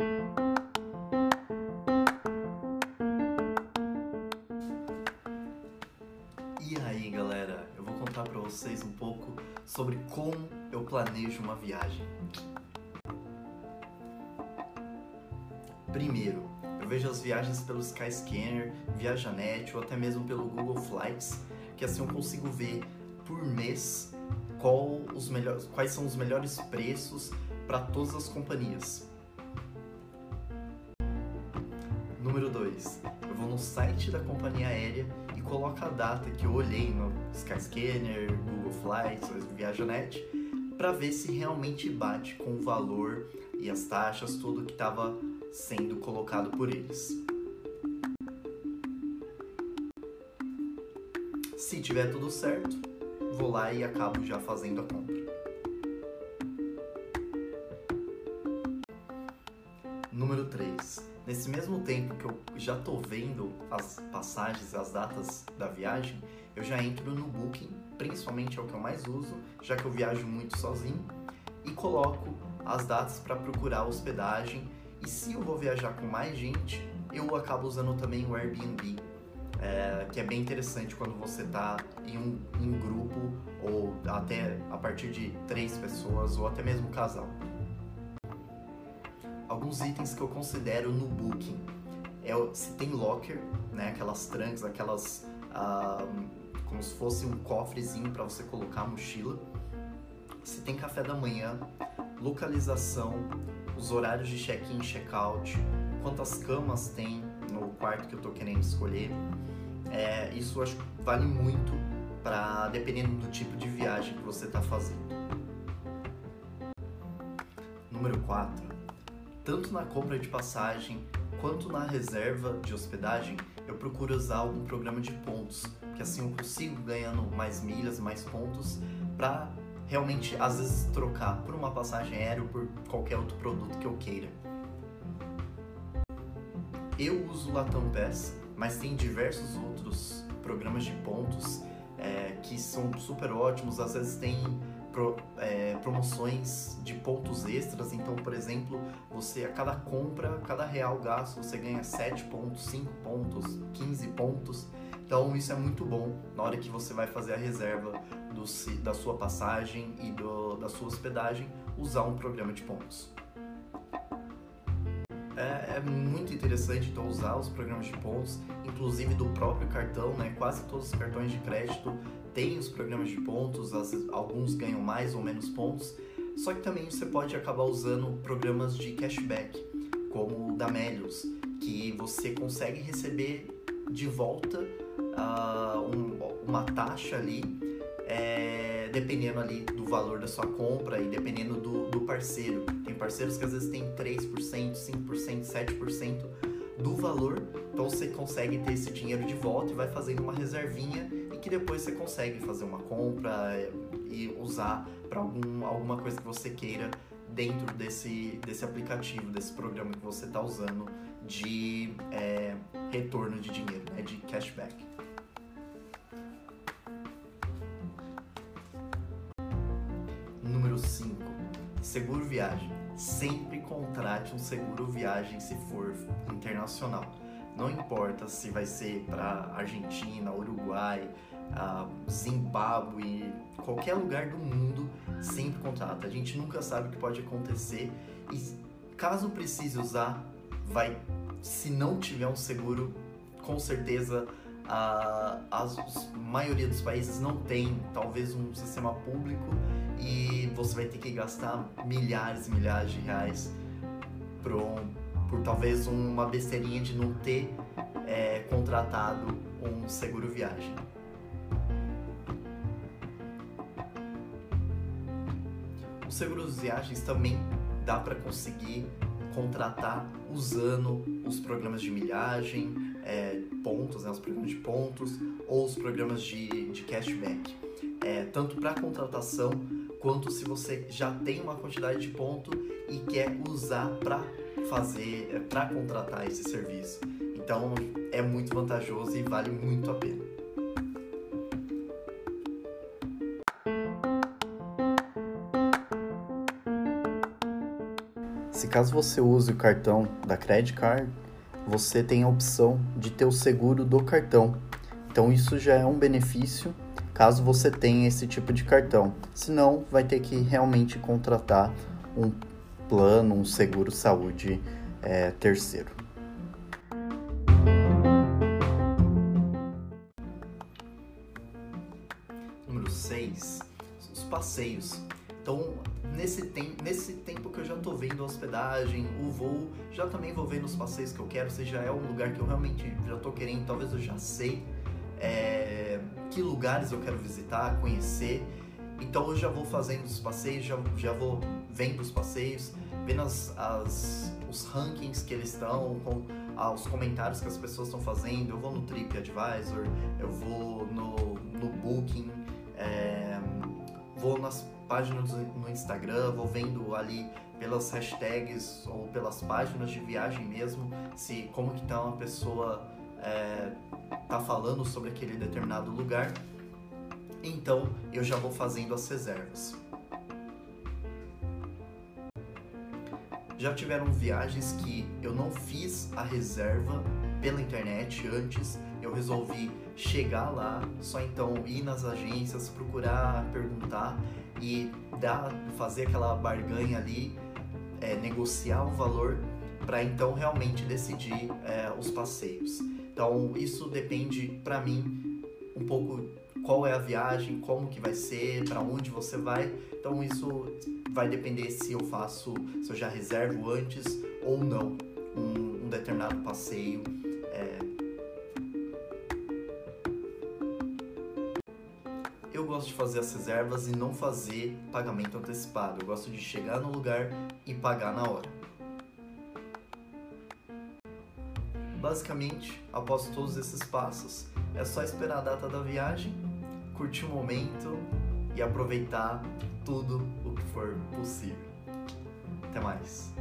E aí, galera, eu vou contar para vocês um pouco sobre como eu planejo uma viagem. Primeiro, eu vejo as viagens pelo Skyscanner, Viajanet ou até mesmo pelo Google Flights, que assim eu consigo ver por mês qual os melhores, quais são os melhores preços para todas as companhias. Número 2. Eu vou no site da companhia aérea e coloco a data que eu olhei no Skyscanner, Google Flights, Viajanet, para ver se realmente bate com o valor e as taxas, tudo que estava sendo colocado por eles. Se tiver tudo certo, vou lá e acabo já fazendo a compra. Número 3. Nesse mesmo tempo que eu já tô vendo as passagens, as datas da viagem, eu já entro no Booking, principalmente é o que eu mais uso, já que eu viajo muito sozinho, e coloco as datas para procurar hospedagem. E se eu vou viajar com mais gente, eu acabo usando também o Airbnb, é, que é bem interessante quando você está em um em grupo ou até a partir de três pessoas ou até mesmo casal alguns itens que eu considero no Booking. É se tem locker, né, aquelas trunks, aquelas ah, como se fosse um cofrezinho para você colocar a mochila. Se tem café da manhã, localização, os horários de check-in check-out, quantas camas tem no quarto que eu estou querendo escolher. É, isso acho que vale muito para dependendo do tipo de viagem que você está fazendo. Número 4 tanto na compra de passagem quanto na reserva de hospedagem, eu procuro usar algum programa de pontos, que assim eu consigo ganhando mais milhas, mais pontos, para realmente às vezes trocar por uma passagem aérea ou por qualquer outro produto que eu queira. Eu uso o Latam Pass, mas tem diversos outros programas de pontos é, que são super ótimos. Às vezes tem pro, é, promoções de pontos extras. Então, por exemplo, você a cada compra, cada real gasto, você ganha 7 pontos, 5 pontos, 15 pontos. Então, isso é muito bom na hora que você vai fazer a reserva do, da sua passagem e do, da sua hospedagem, usar um programa de pontos. É, é, muito interessante então usar os programas de pontos, inclusive do próprio cartão, né? Quase todos os cartões de crédito têm os programas de pontos, as, alguns ganham mais ou menos pontos. Só que também você pode acabar usando programas de cashback, como o da Melius, que você consegue receber de volta uh, um, uma taxa ali, é, dependendo ali do valor da sua compra e dependendo do, do parceiro parceiros que às vezes tem 3%, 5%, 7% do valor, então você consegue ter esse dinheiro de volta e vai fazendo uma reservinha e que depois você consegue fazer uma compra e usar para algum, alguma coisa que você queira dentro desse, desse aplicativo, desse programa que você está usando de é, retorno de dinheiro, né, de cashback. Número 5. Seguro viagem sempre contrate um seguro viagem se for internacional. Não importa se vai ser para Argentina, Uruguai, Zimbábue, qualquer lugar do mundo, sempre contrata. A gente nunca sabe o que pode acontecer e caso precise usar, vai. Se não tiver um seguro, com certeza a, a, a maioria dos países não tem talvez um sistema público e você vai ter que gastar milhares e milhares de reais um, por talvez uma besteirinha de não ter é, contratado um seguro viagem. Os seguros viagens também dá para conseguir contratar usando os programas de milhagem, é, pontos, né, os programas de pontos ou os programas de, de cashback. É, tanto para contratação quanto se você já tem uma quantidade de ponto e quer usar para fazer, é, para contratar esse serviço. Então é muito vantajoso e vale muito a pena. Se caso você use o cartão da Credit Card, você tem a opção de ter o seguro do cartão. Então isso já é um benefício caso você tenha esse tipo de cartão. Senão, vai ter que realmente contratar um plano, um seguro saúde é, terceiro. Número 6, os passeios. Então, nesse, tem, nesse tempo que eu já tô vendo a hospedagem, o voo, já também vou vendo os passeios que eu quero, se já é um lugar que eu realmente já tô querendo, talvez eu já sei é, que lugares eu quero visitar, conhecer. Então eu já vou fazendo os passeios, já, já vou vendo os passeios, vendo as, as os rankings que eles estão, com ah, os comentários que as pessoas estão fazendo. Eu vou no TripAdvisor, eu vou no, no Booking, é, vou nas páginas no Instagram, vou vendo ali pelas hashtags ou pelas páginas de viagem mesmo, se como que tá uma pessoa é, tá falando sobre aquele determinado lugar. Então eu já vou fazendo as reservas. Já tiveram viagens que eu não fiz a reserva pela internet antes, eu resolvi chegar lá, só então ir nas agências, procurar, perguntar e dar, fazer aquela barganha ali, é, negociar o valor para então realmente decidir é, os passeios. Então isso depende para mim um pouco qual é a viagem, como que vai ser, para onde você vai. Então isso vai depender se eu faço, se eu já reservo antes ou não um, um determinado passeio. É... Eu gosto de fazer as reservas e não fazer pagamento antecipado. Eu gosto de chegar no lugar e pagar na hora. Basicamente, após todos esses passos, é só esperar a data da viagem curtir o momento e aproveitar tudo for possível. Até mais.